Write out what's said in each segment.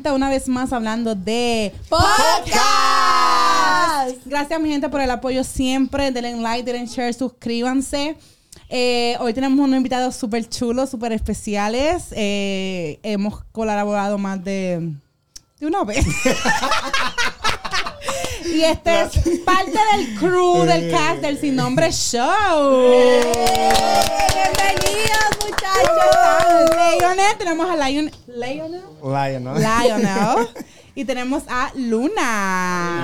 gente, una vez más hablando de Podcast. Gracias, mi gente, por el apoyo siempre. Denle like, denle share, suscríbanse. Eh, hoy tenemos unos invitados súper chulos, súper especiales. Eh, hemos colaborado más de, de una vez. y este es parte del crew, del cast del Sin Nombre Show. Bienvenidos, muchachos. Lionel, tenemos a Lion, Lionel. Lion, ¿no? Lionel. Y tenemos a Luna.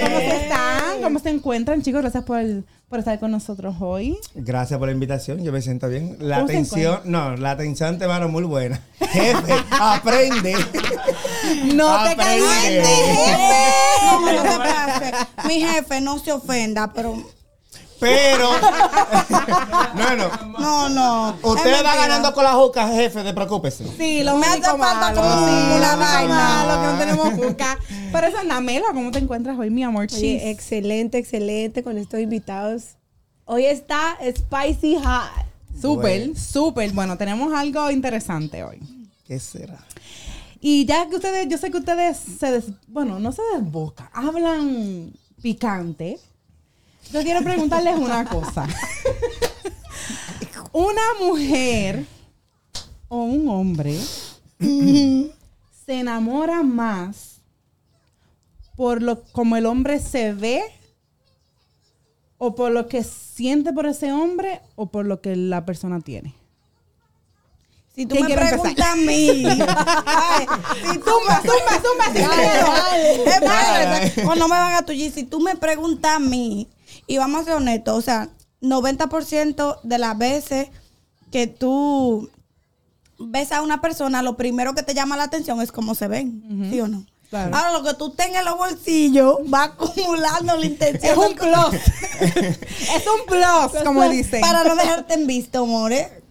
¿Cómo están? ¿Cómo se encuentran, chicos? Gracias por, por estar con nosotros hoy. Gracias por la invitación, yo me siento bien. La ¿Cómo se atención, no, la atención te va muy buena. Jefe, aprende. No te calientes, No, no te. Mi jefe no se ofenda, pero Pero, no, no. no, no. Usted va ganando con la juca, jefe, de preocúpese. Sí, lo Me hace falta como Sí, una lo vaina. malo que no tenemos juca. Pero eso, Namela, ¿cómo te encuentras hoy, mi amor? Oye, excelente, excelente con estos invitados. Hoy está Spicy Hot. Súper, Bueno. súper. Bueno, tenemos algo interesante hoy. ¿Qué será? Y ya que ustedes, yo sé que ustedes se des, bueno, no se desbocan, hablan picante. Yo quiero preguntarles una cosa. una mujer o un hombre se enamora más por lo como el hombre se ve o por lo que siente por ese hombre o por lo que la persona tiene. Si tú ¿Quién me preguntas a mí. Ay, si tú me, Zumba, zumba, sin miedo. O no me van a tullir. Si tú me preguntas a mí, y vamos a ser honestos, o sea, 90% de las veces que tú ves a una persona, lo primero que te llama la atención es cómo se ven, ¿sí o no? Claro. Ahora, lo que tú tengas en los bolsillos va acumulando la intención. Es un plus. es un plus, como dicen. Para no dejarte en visto, more.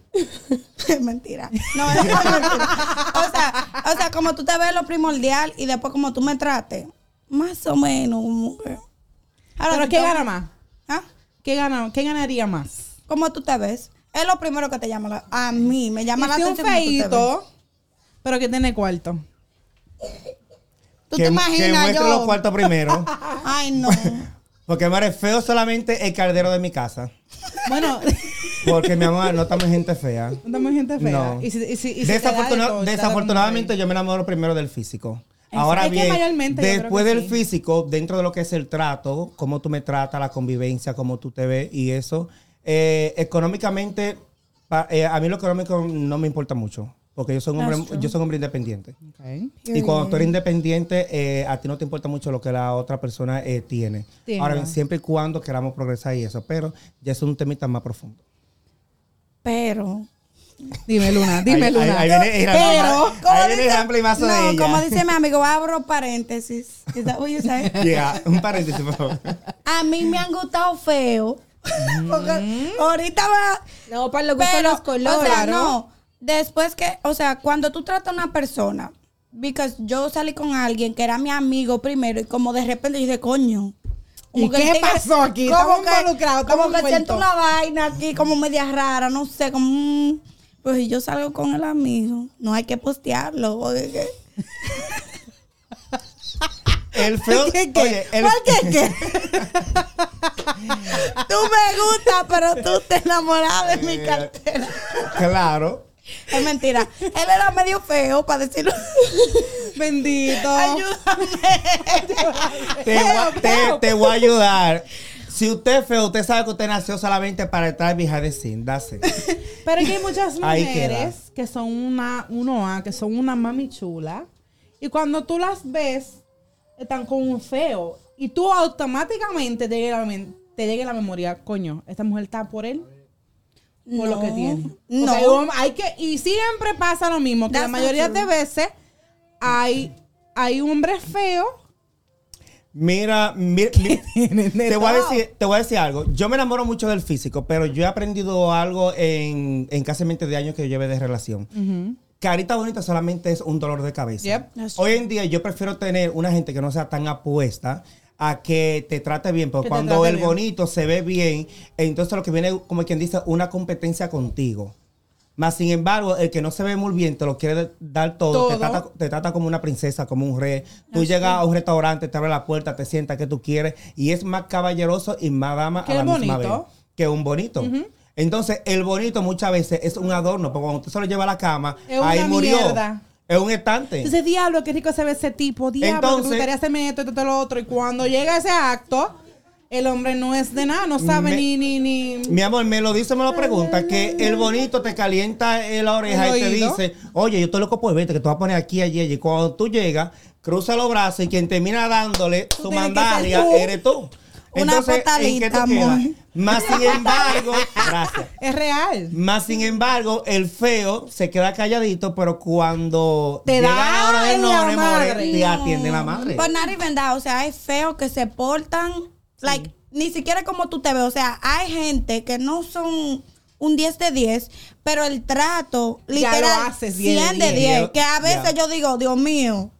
Es mentira. No, es mentira. O sea, o sea, como tú te ves lo primordial y después como tú me trates, más o menos. que- Ahora, Pero si ¿qué tú- gana más? ¿Ah? ¿Qué, gana, ¿Qué ganaría más? ¿Cómo tú te ves? Es lo primero que te llama la- a mí, me llama la si un atención. feíto, pero que tiene cuarto. ¿Tú que, te imaginas que muestre yo? los cuartos primero. Ay, no. Porque, madre, feo solamente el caldero de mi casa. Bueno, Porque, mi amor, no estamos gente fea. no estamos gente fea. No. Y si, y si- y si de Desafortuna- todo, desafortunadamente yo me enamoro primero del físico. Ahora es bien, después que del sí. físico, dentro de lo que es el trato, cómo tú me tratas, la convivencia, cómo tú te ves y eso, eh, económicamente, pa- eh, a mí lo económico no me importa mucho, porque yo soy un hombre, yo soy un hombre independiente. Y cuando tú eres independiente, eh, a ti no te importa mucho lo que la otra persona eh, tiene. Tiene. Ahora bien, siempre y cuando queramos progresar y eso, pero ya es un temita más profundo. Pero. Dime, Luna, dime, Ahí- Luna. ahí- ahí viene el pero, ¿cómo ahí viene el dice- y mazo de No, ella. como dice mi amigo, abro paréntesis. Is that what you say? Yeah, un paréntesis, por favor. A mí me han gustado feo. Porque ahorita va. No, para lo Pero, los colores. o sea, ¿no? no. Después que, o sea, cuando tú tratas a una persona, because yo salí con alguien que era mi amigo primero y como de repente yo dije, coño. ¿Y qué tigre- pasó aquí? Como que, involucrados, como que siento una vaina aquí como media rara, no sé, como... mm, pues si yo salgo con el amigo, no hay que postearlo. porque que- El feo. ¿Qué, qué? Oye, el, ¿Cuál que qué? tú me gustas, pero tú te enamoras de mi cartera. Claro. Es mentira. Él era medio feo, para decirlo. Bendito. Ayúdame. Te, voy a- te- te voy a ayudar. Si usted es feo, usted sabe que usted nació solamente para estar scene. That's it. Pero es que hay muchas mujeres que son una, uno A, que son una mami chula. Y cuando tú las ves, están con un feo. Y tú automáticamente te llega a la, te llega la memoria, coño, esta mujer está por él. Por lo que tiene. No. Hay que, y siempre pasa lo mismo, que la That's mayoría de veces hay, hay un hombre Mira, mira, te, voy a decir, te voy a decir algo. Yo me enamoro mucho del físico, pero yo he aprendido algo en, en casi 20 de años que yo lleve de relación. Carita bonita solamente es un dolor de cabeza. Yep. Hoy en día yo prefiero tener una gente que no sea tan apuesta a que te trate bien, porque cuando el bien. bonito se ve bien, entonces lo que viene, como quien dice, una competencia contigo. Más sin embargo, el que no se ve muy bien te lo quiere dar todo, Te, trata, te trata como una princesa, como un rey. Tú llegas a un restaurante, te abre la puerta, te sientas que tú quieres y es más caballeroso y más dama a la misma vez que un bonito. Entonces, el bonito muchas veces es un adorno, porque cuando tú se lo llevas a la cama, Es ahí una murió. mierda. Es un estante. Entonces, diablo, qué rico se ve ese tipo. Diablo, Entonces- que me gustaría hacerme esto, esto, esto, lo otro. Y cuando llega ese acto, el hombre no es de nada, no sabe Me- ni, ni, ni. Mi amor, me lo dice, me lo pregunta, que el bonito te calienta en la oreja y te dice, oye, yo estoy loco por verte, que tú vas a poner aquí, allí, allí. Cuando tú llegas, cruza los brazos y quien termina dándole su mandalia tú. eres tú. Una Entonces. Más sin embargo, gracias. Es real. Más sin embargo, el feo se queda calladito, pero cuando Te llega da la hora de en no, la more, madre. te atiende la madre. Pues nada y verdad, o sea, hay feos que se portan, like, ni siquiera como tú te ves, o sea, hay gente que no son un 10 de 10, pero el trato, Ya literal, lo haces 10 de 100 de 10. 10, que a veces Ya. yo digo, Dios mío,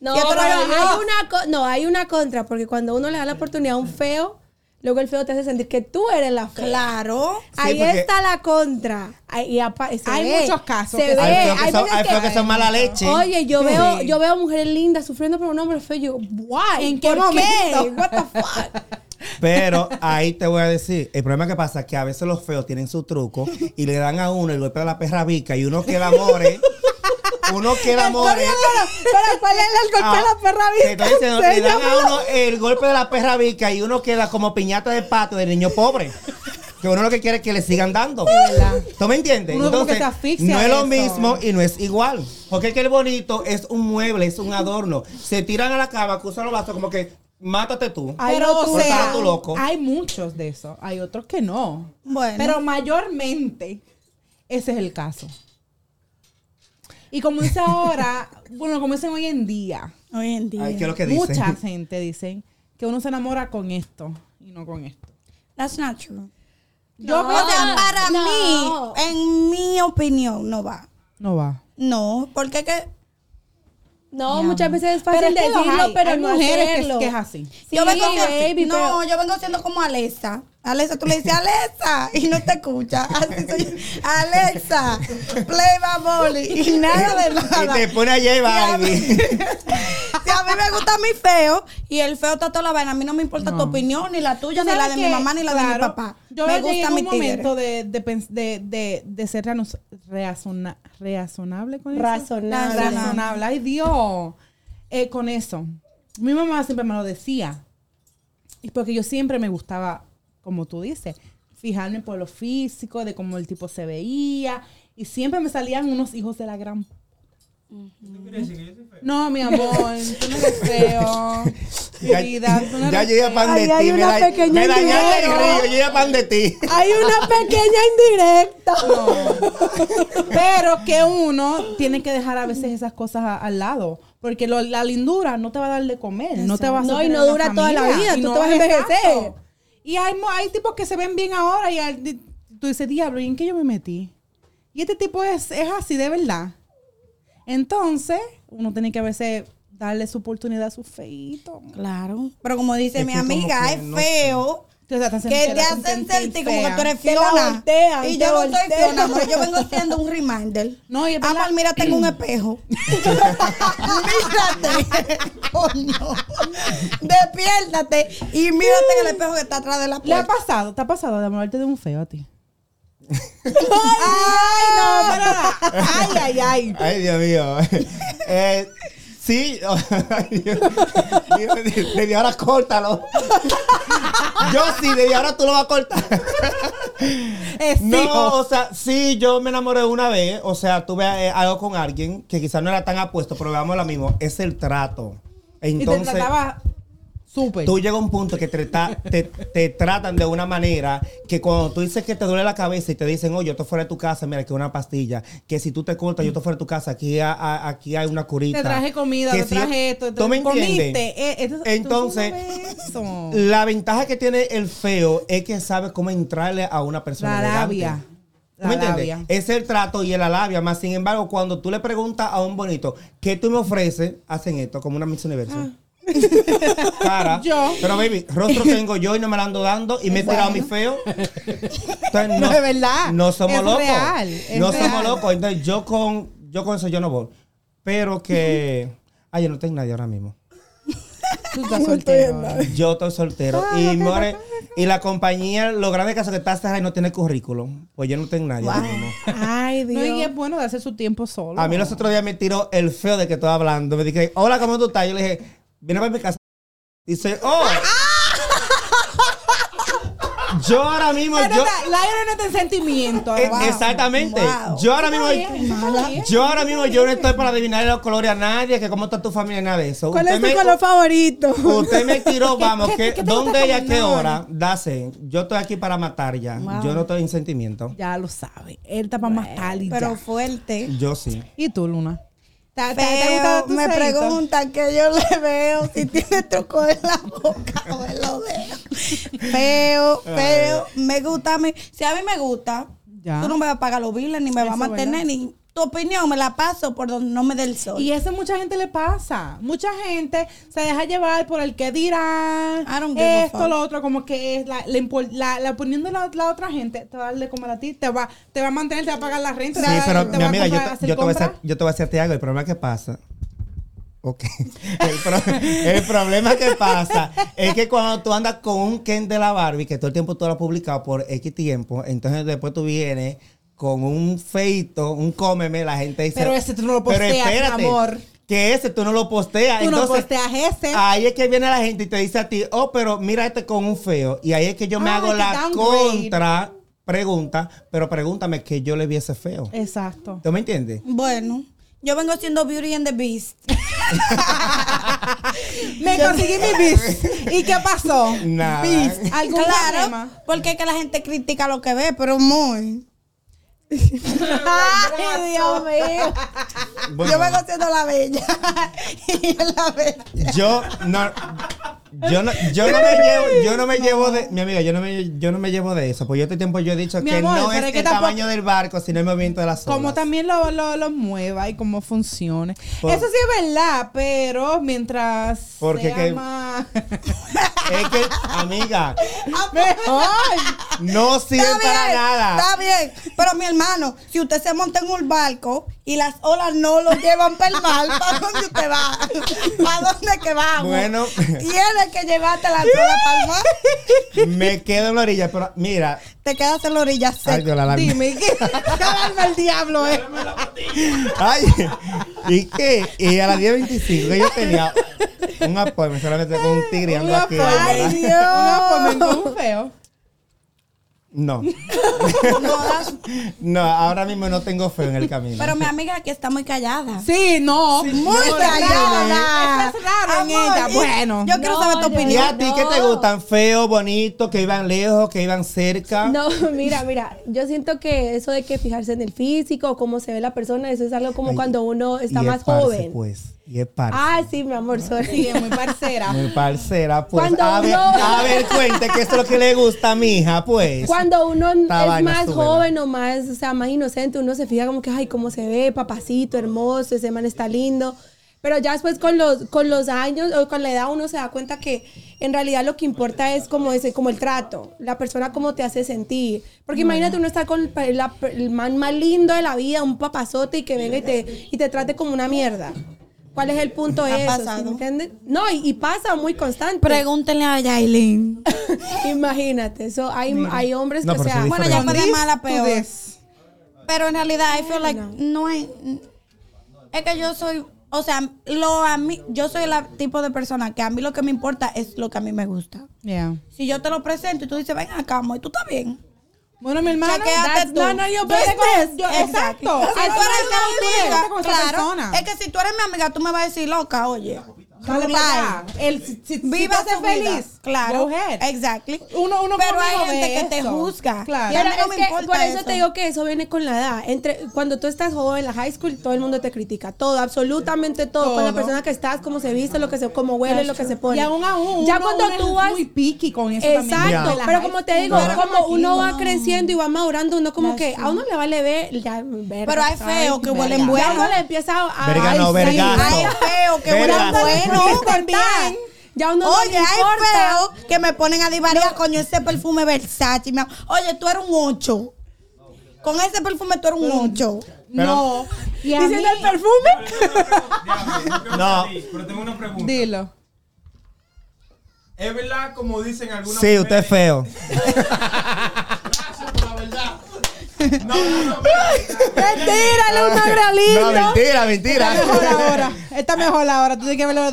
No, Ya pero hay una co- no, hay una contra, porque cuando uno le da la oportunidad a un feo, luego el feo te hace sentir que tú eres la fea. claro. Ahí está la contra. Ahí- y se Hay ve, muchos casos Se que ve. hay feos que hay son, veces que- son mala leche. Oye, yo Sí. veo, yo veo mujeres lindas sufriendo por un hombre feo. Yo, why? ¿En qué ¿Por momento? What the fuck? Pero ahí te voy a decir, el problema que pasa es que a veces los feos tienen su truco y le dan a uno el golpe de la perra vica y uno queda more. Uno queda more. Pero ¿cuál es el golpe de Ah, la perra estoy diciendo, le dan a uno el golpe de la perra vica y uno queda como piñata de pato de niño pobre. Que uno lo que quiere es que le sigan dando. ¿Tú me entiendes? Uno como que se asfixia no es lo eso. mismo y no es igual. Porque es que el bonito es un mueble, es un adorno. Se tiran a la cama, cruzan los brazos como que mátate tú. Pero, Pero o sea, tú loco. hay muchos de esos. Hay otros que no. Bueno. Pero mayormente, ese es el caso. Y como dice ahora, bueno, como dicen hoy en día, Hoy en día. Ay, ¿qué es lo que dicen? mucha gente dicen que uno se enamora con esto y no con esto. That's not true. Yo No. creo O sea, para no. mí, en mi opinión, no va. No va. No, porque que No, muchas veces es Pero fácil es que los decirlo, hay. pero Hay no mujeres que- hacerlo. que es así. Sí, yo vengo siendo, baby, no, pero- yo vengo siendo como Alexa. Alexa, tú le dices Alexa y no te escucha. Así soy. Alexa, play Baboli y nada de Y nada. te pone a Balvin. Si a mí me gusta mi feo y el feo está toda la vaina, a mí no me importa tu opinión, ni la tuya, ni la de mi ¿Sabes mamá, ni la de mi papá. Yo me llegué gusta en mi un momento de, de, de, de, de ser reazona- razonable con eso. Razonable. Razonable. Ay, Dios. Eh, con eso. Mi mamá siempre me lo decía. Y porque yo siempre me gustaba, como tú dices, fijarme por lo físico, de cómo el tipo se veía. Y siempre me salían unos hijos de la gran... No, mi amor, tú no eres feo. Ya, Querida, tú no ya llegué a pan de hay ti. Me, una pequeña me dañaste el río, llegué a pan de ti. Hay una pequeña indirecta. Pero que uno tiene que dejar a veces esas cosas a- al lado. Porque lo- la lindura no te va a dar de comer. No te va a No, y no dura toda la vida, tú te vas a envejecer. Y hay, hay tipos que se ven bien ahora y tú dices, diablo, ¿y en qué yo me metí? Y este tipo es, es así de verdad. Entonces, uno tiene que a veces darle su oportunidad a su feito. Claro. Pero como dice Es mi amiga, es no feo. Que Que te hacen sentir como que tú eres Fiona. voltean, y yo no soy voltean. Fiona, amor. Yo vengo siendo un reminder. No, y. Amor, mírate en un espejo. mírate. Coño. Despiértate y mírate en el espejo que está atrás de la ¿Le ha puerta. pasado? ¿Te ha pasado de enamorarte de un feo a ti? ay, no, pero- ay, ay, ay. Ay, Dios mío. Eh, sí. Desde ahora córtalo. Yo sí, desde ahora tú lo vas a cortar. Es No, hijo. o sea, sí, yo me enamoré una vez. O sea, tuve eh, algo con alguien que quizás no era tan apuesto, pero veamos lo mismo. Es el trato. y te Entonces, trataba súper. tú llegas a un punto que te, tra- te, te tratan de una manera que cuando tú dices que te duele la cabeza y te dicen, oye, yo estoy fuera de tu casa, mira, que una pastilla. Que si tú te cortas, yo estoy fuera de tu casa, aquí, ha- aquí hay una curita. Te traje comida, Que te si- traje esto, te ¿Tú me comiste. entiendes? Eh, esto- esto Entonces. La ventaja que tiene el feo es que sabe cómo entrarle a una persona. La labia. ¿Tú La me entiendes? Es el trato y la labia. Más sin embargo, cuando tú le preguntas a un bonito, ¿qué tú me ofreces? Hacen esto como una Miss Universo. Ah, Cara. Yo. Pero, baby, rostro tengo yo y no me la ando dando y me he tirado mi feo. Entonces, No, es verdad. No somos Es locos. real, es no real. somos locos. Entonces, yo con, yo con eso yo no voy. Pero que. Ay, yo no tengo nadie ahora mismo. Tú estás soltero. Yo estoy soltero. y, more, y la compañía, lo grande que hace que está cerrada y no tiene currículum. Pues yo no tengo nadie ahora mismo. Ay, No, y es Dios. bueno darse su tiempo solo. A mí los otros días me tiró el feo de que estoy hablando. Me dije, hola, ¿cómo tú estás? Yo le dije, viene para mi casa. Dice, oh. yo ahora mismo, Pero yo. la- la aire no está en sentimiento. Eh, Wow. Exactamente. Wow. Yo ahora mismo, bien, yo ahora mismo, yo no estoy para adivinar los colores a nadie, que cómo está tu familia, nada de eso. ¿Cuál Usted es tu me- color favorito? Usted me tiró, vamos, qué- que, ¿dónde y a qué hora? Dase, yo estoy aquí para matar ya. Wow. Yo no estoy en sentimiento. Ya lo sabe. Él está para matar y Pero ya. fuerte. Yo sí. ¿Y tú, Luna? ¿Te, te- te Feo, gusta tu me preguntan que yo le veo si tiene truco en la boca o en los dedos. Feo, feo. Me gusta a mí. Si a mí me gusta, Ya. tú no me vas a pagar los biles, ni me vas a mantener, ¿verdad? ni tu opinión me la paso por donde no me dé el sol. Y eso mucha gente le pasa. Mucha gente se deja llevar por el que dirán, I don't give a esto, fuck. lo otro, como que es la, la, impor- la- la opinión de la, la otra gente te va a darle comer a ti, te va, te va a mantener, te va a pagar la renta, Sí, te va, pero te mi amiga, yo, te- hacer yo te voy a hacer, yo te voy a decirte algo. El problema que pasa. Ok. El, pro- el problema que pasa es que cuando tú andas con un Ken de la Barbie, que todo el tiempo tú lo has publicado por X tiempo, entonces después tú vienes con un feito, un cómeme, la gente dice. Pero ese tú no lo "Pero posteas, mi espérate, amor". Que ese tú no lo posteas. Tú no Entonces, posteas ese. Ahí es que viene la gente y te dice a ti, oh, pero mira este con un feo. Y ahí es que yo me Ay, hago que la contra pregunta, pero pregúntame que yo le viese feo. Exacto. ¿Tú me entiendes? Bueno, yo vengo siendo Beauty and the Beast. Me conseguí mi bis. ¿Y qué pasó? Nada. Bis. ¿Algún Claro, problema? porque es que la gente critica lo que ve, pero muy. Ay, Dios mío. Bueno, Yo vengo siendo la bella. y la bella. yo no, yo no, yo no me llevo, yo no me llevo de, mi amiga, yo no me, yo no me llevo de eso, porque yo este tiempo yo he dicho Mi que amor, no es es que el tampoco- tamaño del barco, sino el movimiento de las olas. Como también lo, lo, lo mueva y cómo funcione. Por- Eso sí es verdad, pero mientras Porque sea que- más... Es que, amiga, no sirve Está para bien, nada. Está bien. Pero mi hermano, si usted se monta en un barco y las olas no lo llevan para el mar, ¿para dónde usted va? ¿Para dónde que vamos? Bueno. Tienes que llevarte las olas para el mar. Me quedo en la orilla, pero mira, Te quedas en la orilla seca. La dime, ¿qué? Calma el diablo, eh. Ay, ¿y qué? Y a las 10.25 que yo tenía un apoyo, solamente con un tigre ando Un aquí. Apoyo. ¿verdad? Ay, Dios. Una con un feo. No, No, das- no, ahora mismo no tengo feo en el camino. pero mi amiga aquí está muy callada. Sí, no. muy No, callada. Eso es raro en Amor, ella. Bueno. Yo quiero No, saber tu yo- ¿Y opinión. a ti qué te gustan? ¿Feos, bonitos, que iban lejos, que iban cerca? No, mira, mira, yo siento que eso de que fijarse en el físico, cómo se ve la persona, eso es algo como Ay, cuando uno está y es más parce, joven. Pues, y es parce. Ah, sí, mi amor, sorry. Sí, es muy parcera. Muy parcera, pues. Cuando A ver, uno- a ver, cuente que eso es lo que le gusta a mi hija, pues. Cuando uno Esta es más súbela. joven o más, o sea, más inocente, uno se fija como que, ay, cómo se ve, papacito, hermoso, ese man está lindo. Pero ya después con los, con los años o con la edad uno se da cuenta que en realidad lo que importa es como ese, como el trato, la persona cómo te hace sentir. Porque imagínate uno estar con el, la- el man más lindo de la vida, un papazote y que venga y te, y te trate como una mierda. ¿Cuál es el punto de Ha eso? ¿sí me entiendes? No, y, y pasa muy constante. Pregúntenle a Yailin. Imagínate, eso hay, hay hombres No, que, sí Bueno, ya fue de mala peor. this. Pero en realidad, I feel like no es. Es que yo soy. O sea, lo a mí, yo soy el tipo de persona que a mí lo que me importa es lo que a mí me gusta. Yeah. Si yo te lo presento y tú dices, ven acá, amor, y tú estás bien. Bueno, mi hermano. That's of your Yo tengo- business. Yo- Exacto. Si tú eres mi no amiga, claro. Es que si tú eres mi amiga, tú me vas a decir loca, oye. Dale relax. para allá. El, si, si, Viva su feliz. vida. Claro. Claro. Go ahead. Exactly. Uno, uno Pero hay gente que te juzga. Claro. Y a mí Pero no es me que importa por eso, eso. te digo que eso viene con la edad. Entre, cuando tú estás joven, en la high school, todo el mundo te critica. Todo, absolutamente todo. Con la persona que estás, cómo se viste, lo que se, cómo huele, lo que se pone. Y aún aún. Ya uno- cuando uno tú vas. muy picky con eso también. Exacto, pero como te digo, Pero como uno va no. creciendo y va madurando, uno como que a uno le vale ver, ya, verga, Pero hay feos que huelen verga. Ya bueno. uno le empieza a. Verga no, vergazo. Hay feos que huelen Verga. bueno también. Ya uno no Oye, le hay feos que me ponen a divariar, coño, ese perfume Versace. am- Oye, tú eres un 8. Con ese perfume tú eres un 8. No. Y a Diciendo mí- el perfume. No. Pero tengo una pregunta. Dilo. ¿Es verdad como dicen algunas Sí, usted es feo. No, no, no. Tírale un agralito. No, mentira, mentira. Está mejor ahora. Está mejor ahora. Tú tienes que verlo.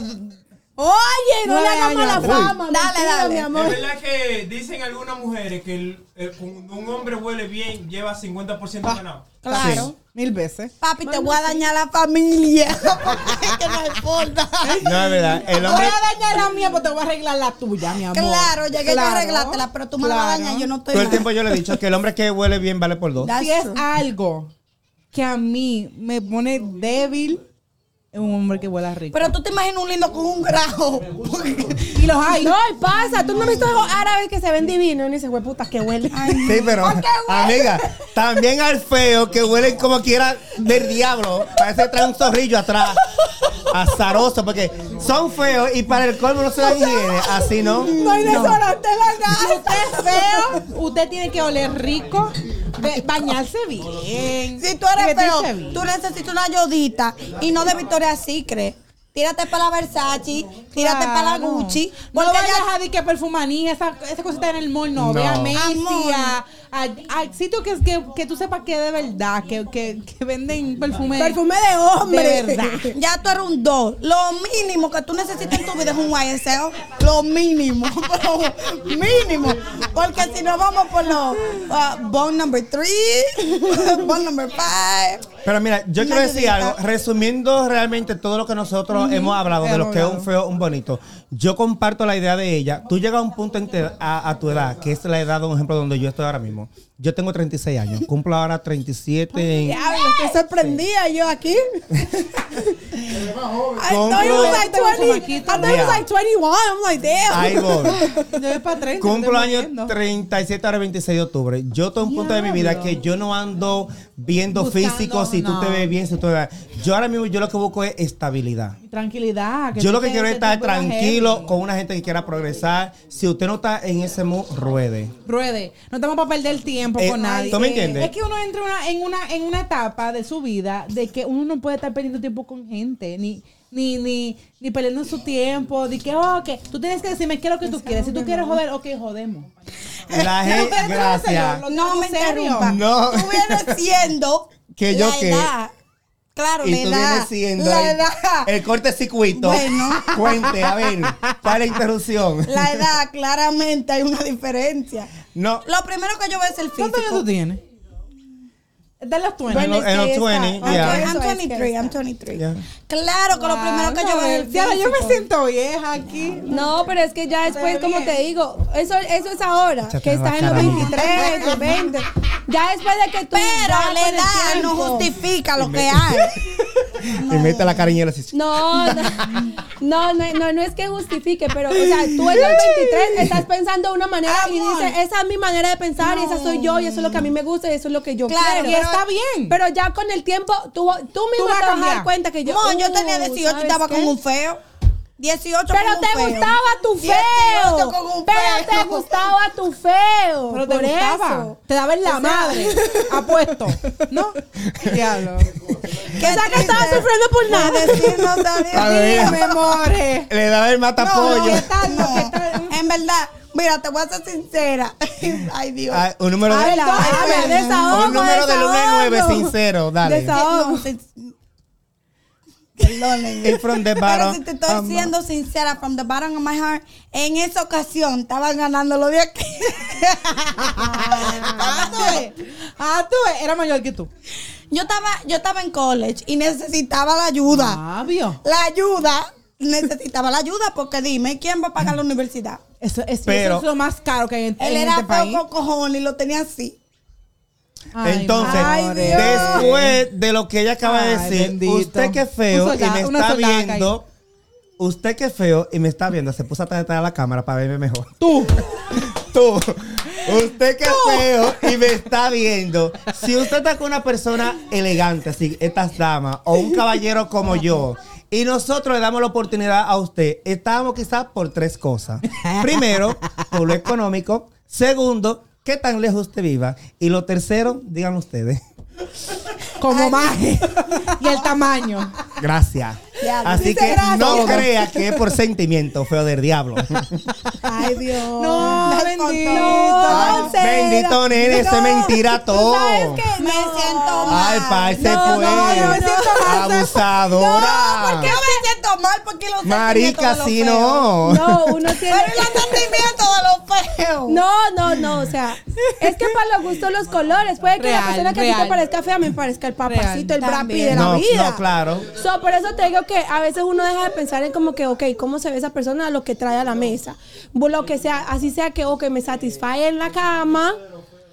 Oye, no le años la fama. Dale, mentira, dale. mi Es amor. verdad que dicen algunas mujeres que el- el- cuando un hombre huele bien, lleva 50% ganado. Claro. Mil veces. Papi, te voy a dañar la familia. que no importa. No, es verdad. El Te voy a dañar la mía, pues te voy a arreglar la tuya, mi amor. Claro, llegué yo a Claro, arreglártela, pero tú me la vas a claro. dañar, yo no estoy Todo el tiempo yo le he dicho que el hombre que huele bien vale por dos. That's Si es true. algo que a mí me pone débil, es un hombre que huela rico. Pero tú te imaginas un lindo con un grajo. y los hay. No, y pasa. Tú no has visto esos árabes que se ven divinos. Y dices, güey, puta, que huele. Sí, pero, amiga, también al feo que huelen como quiera del diablo. Parece que trae un zorrillo atrás. Azaroso, porque son feos y para el colmo no se dan higiene. Así no. No hay desodorante en la usted es feo, usted tiene que oler rico, be- bañarse bien. Si tú eres feo, tú necesitas una yodita y no de Victoria's Secret. Tírate para la Versace, tírate para la. Gucci. No Porque vayas ya a decir que perfumanía, esa, esa cosita en el mall, no. No. Ve a Macy, a, a, a sitios que, que, que tú sepas que de verdad, que, que, que venden perfume. Perfume de hombre. De verdad. ya tú eres un 2. Lo mínimo que tú necesitas en tu vida es un YSL. Lo mínimo. Lo mínimo. Porque si no vamos por los uh, bone number 3, bone number 5. Pero mira, yo quiero decir algo. Resumiendo realmente todo lo que nosotros hemos hablado de lo que es un feo, un bonito. Yo comparto la idea de ella. Tú llegas a un punto en te- a, a tu edad, que es la edad un ejemplo donde yo estoy ahora mismo. Yo tengo 36 años. Cumplo ahora 37 en... Diablo, estoy sorprendida yo aquí. I thought Compro- was like 20. I thought it was like 21. I'm like, damn. Ahí voy. Yo voy para 30. Cumplo estoy año muriendo. 37, ahora 26 de octubre. Yo tengo un punto de mi vida que yo no ando viendo Buscando, físico, si tú te ves bien, si tú te ves... Yo ahora mismo yo lo que busco es estabilidad. Tranquilidad. Yo lo que quiero es estar tranquilo con una gente que quiera progresar. Si usted no está en ese mood, ruede. Ruede, no estamos para perder tiempo Eh, con nadie. ¿tú me entiendes? Es que uno entra una- en, una, en una etapa de su vida de que uno no puede estar perdiendo tiempo con gente, ni, ni, ni, ni perdiendo su tiempo, de que, oh, que tú tienes que decirme qué es lo que tú quieres. Si tú quieres joder, ok, jodemos. La gente, gracias. Lo No me serio. interrumpa. No. Tú vienes siendo Que yo la qué. edad. Claro, Y la tú edad. vienes siendo la el, edad. el corte circuito. Bueno. Cuente, a ver, ¿cuál es la interrupción? La edad, claramente hay una diferencia. No, Lo primero que yo veo es el físico. ¿Cuántos años tú tienes? De los 20. en los, en los 20, I'm, ya. I'm Eso es 23, que I'm 23. Ya. Claro que lo primero que yo veo el Ya, físico. yo me siento vieja aquí. No, pero es que ya después, como te digo, eso, eso es ahora, Échate que estás en los cara. 23, los 20. Ya después de que tú. Pero la con edad no justifica lo que hay. Y mete la cariñera así. No, no, no, no, no, no es que justifique, pero, o sea, tú en los 23 estás pensando de una manera y dices, esa es mi manera de pensar y esa soy yo y eso es lo que a mí me gusta y eso es lo que yo Claro, quiero. Y está bien. Pero ya con el tiempo, tú, tú te vas a dar cuenta que yo. No, yo uh, tenía 18 y ¿sabes estaba qué? con un feo. 18 Pero con un te feo. gustaba tu 18 feo. con un Pero feo. te gustaba tu feo. Pero te por gustaba. eso. Te daba en la O sea- madre. Apuesto. ¿No? Diablo. ¿Qué O sea, que estaba sufriendo por nada. de decirnos ver. Me more. Le daba el matapollo. ¿Qué tal? No, ¿Qué tal? en verdad, mira, te voy a ser sincera. Ay, Dios. Ah, un número de, Ay, Habla, desahogo, un número del 1 al 9 desahogo. sincero, dale. Desahogo. No. It's from the Pero bottom si te estoy siendo sincera, from the bottom of my heart, en esa ocasión estaban ganando lo de aquí. Ah, tú ves. Ah, tú. Era mayor que tú. Yo estaba, yo estaba en college y necesitaba la ayuda. Vio. La ayuda necesitaba la ayuda porque dime, ¿quién va a pagar la universidad? Eso, es, Pero- eso es lo más caro que hay en, Él en era este país. poco cojones y lo tenía así. Ay, Entonces, después de lo que ella acaba de Ay, decir, bendito. usted que feo y me está viendo, usted que feo y me está viendo, se puso atrás de la cámara para verme mejor. Tú. Tú, usted que es feo y me está viendo, si usted está con una persona elegante, así, estas damas, o un caballero como yo, y nosotros le damos la oportunidad a usted, estamos quizás por tres cosas. Primero, por lo económico. Segundo, qué tan lejos usted viva. Y lo tercero, digan ustedes. Como maje. y el tamaño. Gracias. Ya, Así dice que gracias. no crea que es por sentimiento, feo del diablo. Ay, Dios. No, bendito. Ay, bendito nene, No. mentira todo. ¿Sabes qué? Me siento mal. Ay, pa, se No, fue. no, yo me siento mal. Abusadora. No, porque yo me siento mal porque los Marica, sí, feo. no. No, uno tiene. Pero los sentimientos de lo feo. No, no, no, o sea, es que para los gustos los colores. Puede que Real, la persona que a ti te parezca fea me parezca el papacito, el brapi de la No, vida. no, claro. So, por eso te digo que a veces uno deja de pensar en como que, ok, ¿cómo se ve esa persona? Lo que trae a la mesa. Lo que sea, así sea que, ok, me satisfae en la cama.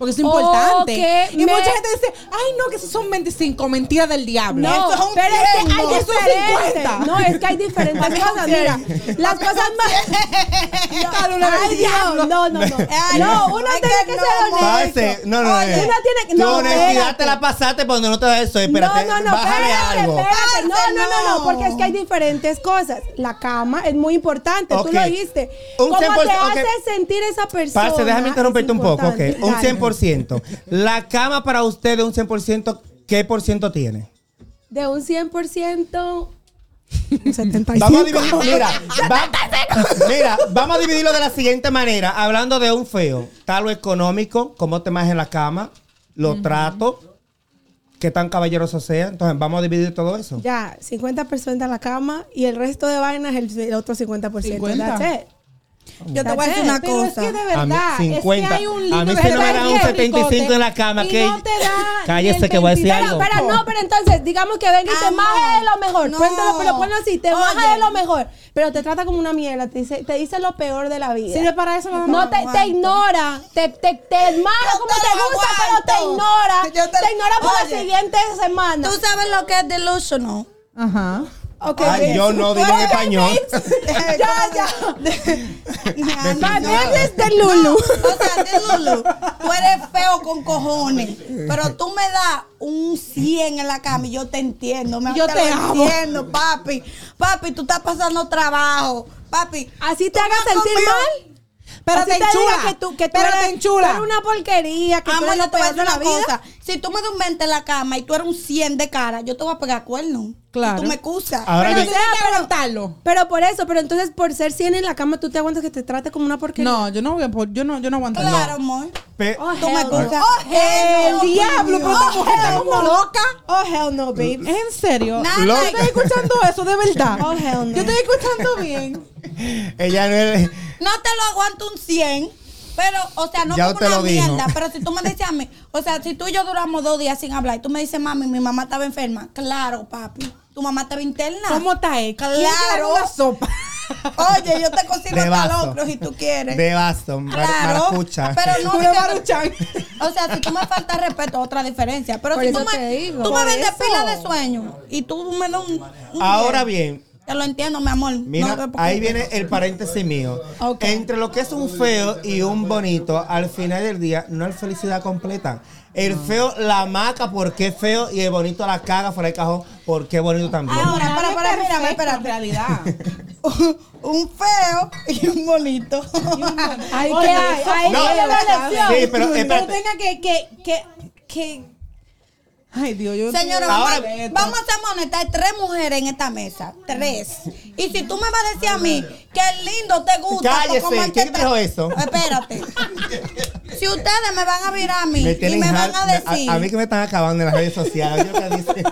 Porque es importante. O que y me- mucha gente dice, ay, no, que esos son 25. Mentira del diablo. No, Eso es un pero es que hay Eso es diferentes. 50. No, es que hay diferentes cosas. Mira, las cosas más. Una Ay, diablo. no, no, no. Ay, No, no, uno tiene que que no, ser honesto. No, no, no. uno tiene que- Tu no, honestidad espérate. te la pasaste por donde no te da eso. Espérate, no, no, no, bájale espérate, algo. espérate. No, no, no, no, no. porque es que hay diferentes cosas. La cama es muy importante, tú lo dijiste. Un ¿Cómo 100%, te hace sentir esa persona? Parce, déjame interrumpirte un poco. Un Dale. 100%. La cama para usted de un 100%, ¿qué por ciento tiene? De un 100%, un 75. Vamos a dividir, mira, va- mira, vamos a dividirlo de la siguiente manera. Hablando de un feo, está lo económico, cómo te manejas en la cama, los tratos, qué tan caballeroso sea. Entonces, vamos a dividir todo eso. Ya, 50% en la cama y el resto de vainas el, el otro 50%. 50. Yo te voy a decir una Pero es cosa. que de A mí, verdad, 50. es que hay un lindo A mí si no me detalle dan un en el 75 ricote en la cama, que- no te da Cállese que voy a decir 25. algo. Pero no, pero entonces, digamos que venga y te Amor, maje de lo mejor. no. Cuéntalo, pero ponlo así, te maje de lo mejor. Pero te trata como una mierda, te dice, te dice lo peor de la vida. Sirve para eso, mamá. No te, ignora, te, te, te maja como te gusta, pero te ignora. Te, ignora por Oye. la siguiente semana. ¿Tú sabes lo que es delusional? Ajá. Ay, bitch. yo no, dile en español. ya, ya. Vanessa es de Lulu. O sea, de Lulu, tú eres feo con cojones, pero tú me das un 100 en la cama y yo te entiendo. Me, Yo te lo entiendo, papi. Papi, tú estás pasando trabajo. Papi, Así te haga tú me sentir mal. Pero Así te diga enchula. que tú, que tú Pero eres, te enchula. tú eres una porquería, que tú Amor, eres yo lo te voy a peor de la una vida. cosa. Si tú me das un 20 en la cama y tú eres un 100 de cara, yo te voy a pegar cuernos. Claro. Y tú me excusas. Ahora Pero yo- tienes que pero- aguantarlo. Pero por eso, pero entonces por ser 100 en la cama, tú te aguantas que te trate como una porquería. No, yo no voy a yo no, yo no aguanto. Claro, amor. Pe- Oh, Tú me hell excusas. Oh, hell El diablo, pero esta mujer está como loca. Oh, hell no, babe. ¿Es en serio? Yo estoy escuchando eso, de verdad. Oh, hell no. Yo estoy escuchando bien. ella no es. No te lo aguanto un 100. Pero, o sea, no Ya como una mierda. Pero si tú me dices a mí, o sea, si tú y yo duramos dos días sin hablar y tú me dices, mami, mi mamá estaba enferma. Claro, papi. Tu mamá estaba interna. ¿Cómo está él? Claro. ¿Quién quiere una sopa? Oye, yo te cocino De hasta si tú quieres. De basto, Claro. maracucha. Pero no. Una maruchan. o sea, si tú me faltas respeto, otra diferencia. Pero Por si tú me, digo. tú me vendes eso. pila de sueño y tú me das un. un Ahora 10. bien, Te lo entiendo, mi amor. Mira, No ahí viene el paréntesis mío. Entre lo que es un feo y un bonito, al final del día no hay felicidad completa. El feo la maca porque es feo y el bonito la caga fuera del cajón porque es bonito también. Ahora, para, es para, perfecto, espérate. En realidad. un feo y un bonito. Ahí Oye, que hay, ahí No. que hay una lección. Sí, pero No tenga que, que, que, que. Ay, Dios, yo. Señora, Ahora- vamos, vamos a. Hay tres mujeres en esta mesa. Tres. Y si tú me vas a decir a mí que el lindo te gusta. Cállese, pues, como el ¿quién que dijo te- eso? Espérate. si ustedes me van a virar a mí Me y me van a decir. a, a mí que me están acabando en las redes sociales. Lo que dice.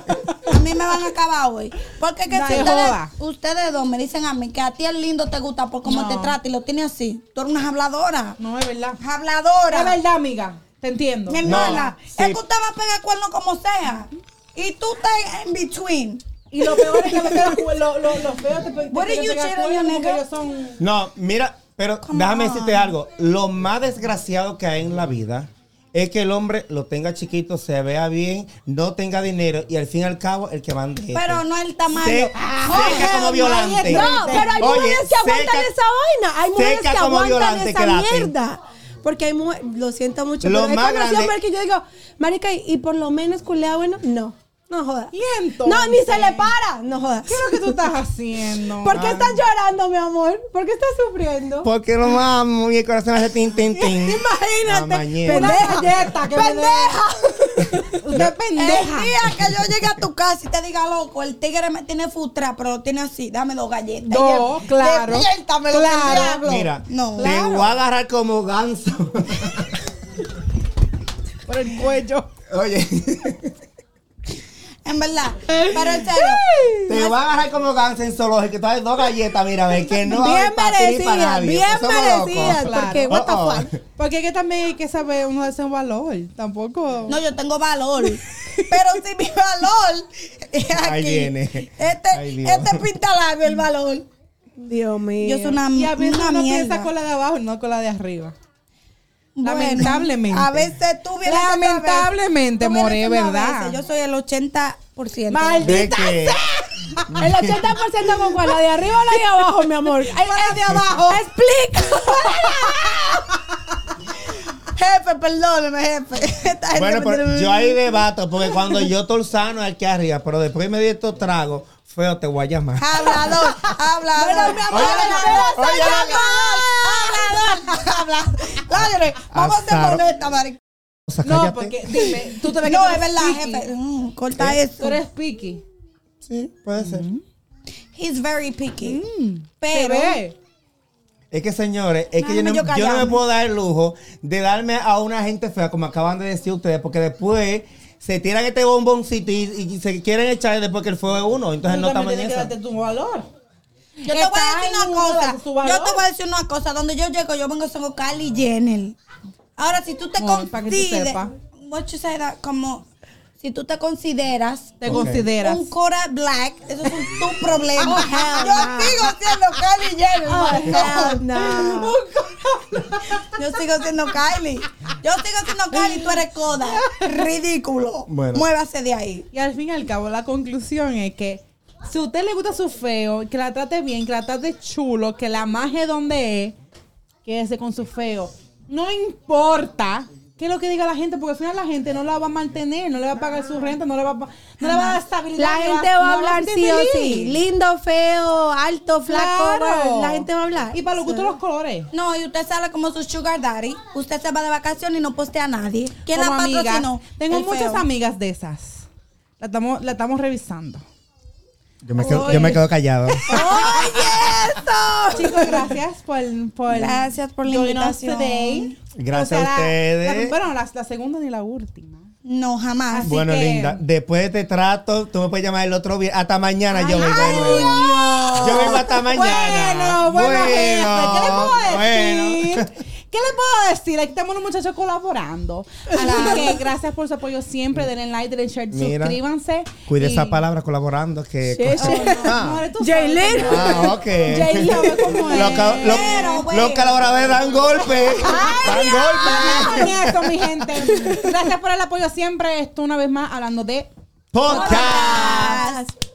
A mí me van a acabar hoy. Porque que si ustedes, ustedes dos me dicen a mí que a ti el lindo te gusta por cómo No. te trata y lo tiene así. Tú eres una habladora. No, es verdad. Habladora. Es verdad, amiga. Te entiendo. Mi hermana, sí. es que usted va a pegar cuerno como sea. Y tú estás en between. Y lo peor es que me quedo lo, lo, lo feo te, te ellos son No, mira, pero Come déjame on. decirte algo. Lo más desgraciado que hay en la vida es que el hombre lo tenga chiquito, se vea bien, no tenga dinero y al fin y al cabo el que mande. Pero no el tamaño. Se- Ah, seca como no, violante. No, pero hay Oye, mujeres que aguantan seca- esa vaina. Hay mujeres que aguantan esa mierda. Porque hay mujeres, lo siento mucho, Lo pero más conocido grande- mujeres que yo digo, marica, y, y por lo menos culea bueno, no, no jodas. ¿Y entonces? No, ni se le para, no jodas. ¿Qué es lo que tú estás haciendo? ¿Por qué estás llorando, mi amor? ¿Por qué estás sufriendo? Porque lo amo, mi corazón hace tin, tin, tin. Imagínate, pendeja, que pendeja. Usted es El pendeja. día que yo llegue a tu casa y te diga, loco, el tigre me tiene frustrado, pero lo tiene así, dame dos galletas. De- claro. despiértame, lo Claro. Mira, no. te voy a agarrar como ganso. Por el cuello. Oye, En verdad. Pero en serio. te voy a agarrar como ganso en zoológico. Tú das dos galletas, mira, ve que no bien hay para ti ni para merecidas, nadie. bien Pues merecidas. Claro. Porque, what the Oh, oh. fuck. Porque es que también hay que saber uno de ese valor. Tampoco. No, yo tengo valor. Pero si mi valor es aquí. Ahí viene. Este, Ahí este pinta labio el valor. Dios mío. Yo soy una, y a veces una uno mierda. piensa con la de abajo y no con la de arriba. Bueno, Lamentablemente. A veces tú vienes otra vez. Lamentablemente, Tú vienes more, ¿verdad? Yo soy el 80%. ¿De qué? El 80% con cuál, la de arriba o la de abajo, mi amor. La de abajo. Explica. Jefe, perdóneme, jefe. Bueno, pero yo ahí debato, porque cuando yo estoy sano aquí arriba, pero después me di estos tragos, feo, te voy a llamar. Hablador, hablador. Bueno, mi amor, hablador, hablador, hablador. Lágrimas, vamos a ser Azar. honestas, marica. O sea, No, porque dime, tú te ves que No, tú es verdad, jefe. Mm, corta Tú eso. eres picky. Sí, puede ser. He's very picky. Pero ve. Es que, señores, es que yo no, Déjame yo yo no me puedo dar el lujo de darme a una gente fea, como acaban de decir ustedes, porque después se tiran este bomboncito y, y se quieren echar después que el fuego es uno. Entonces no estamos en eso. tu valor. yo te voy a decir una cosa. Yo te voy a decir una cosa. Donde yo llego, yo vengo con Kylie Jenner. Ahora, si tú te No, para que tú consideras. sepas. What you say that, como. Si tú te consideras Te consideras. un Kodak Black, eso es un, tu problema. yo no. sigo siendo Kylie Jenner. Oh, maricón. hell no. Yo sigo siendo Kylie. Yo sigo siendo Kylie, tú eres Kodak. Ridículo. Bueno. Muévase de ahí. Y al fin y al cabo, la conclusión es que si a usted le gusta su feo, que la trate bien, que la trate chulo, que la maje donde es, quédese con su feo. No importa qué es lo que diga la gente, porque al final la gente no la va a mantener, no le va a pagar su renta, no le va a, no le va a dar estabilidad. La gente va a no hablar sí o sí. Lindo, feo, alto, flaco. Claro. La gente va a hablar. Y para lo gustos los colores. No, y usted sale como su sugar daddy. Usted se va de vacaciones y no postea a nadie. ¿Quién Como la patrocinó? Tengo El muchas feo. amigas de esas. La estamos, la estamos revisando. Yo me quedo, yo me quedo callado. ¡Oye, Chicos, gracias por, por Gracias por la invitación. today. Gracias a ustedes. la- bueno, la, la segunda ni la última. No, jamás. Así bueno, que- linda, después de este trato, tú me puedes llamar el otro día. Hasta mañana yo vengo de Ay, nuevo. Yo vengo hasta mañana. Bueno, bueno, jefe, ¿qué le puedo bueno. ¿Qué le puedo decir? Aquí estamos los muchachos colaborando. Así que gracias por su apoyo siempre. Denle like, denle share, Mira, suscríbanse. Cuide Y- esa palabra colaborando que... Sí, sí. Ah. Tú sabes Jaylin. cómo es. Ah, ok. Jaylin sabe cómo es. Los, colaboradores dan golpes. dan eso, mi gente. Gracias por el apoyo siempre. Esto una vez más hablando de Podcast. Podcast.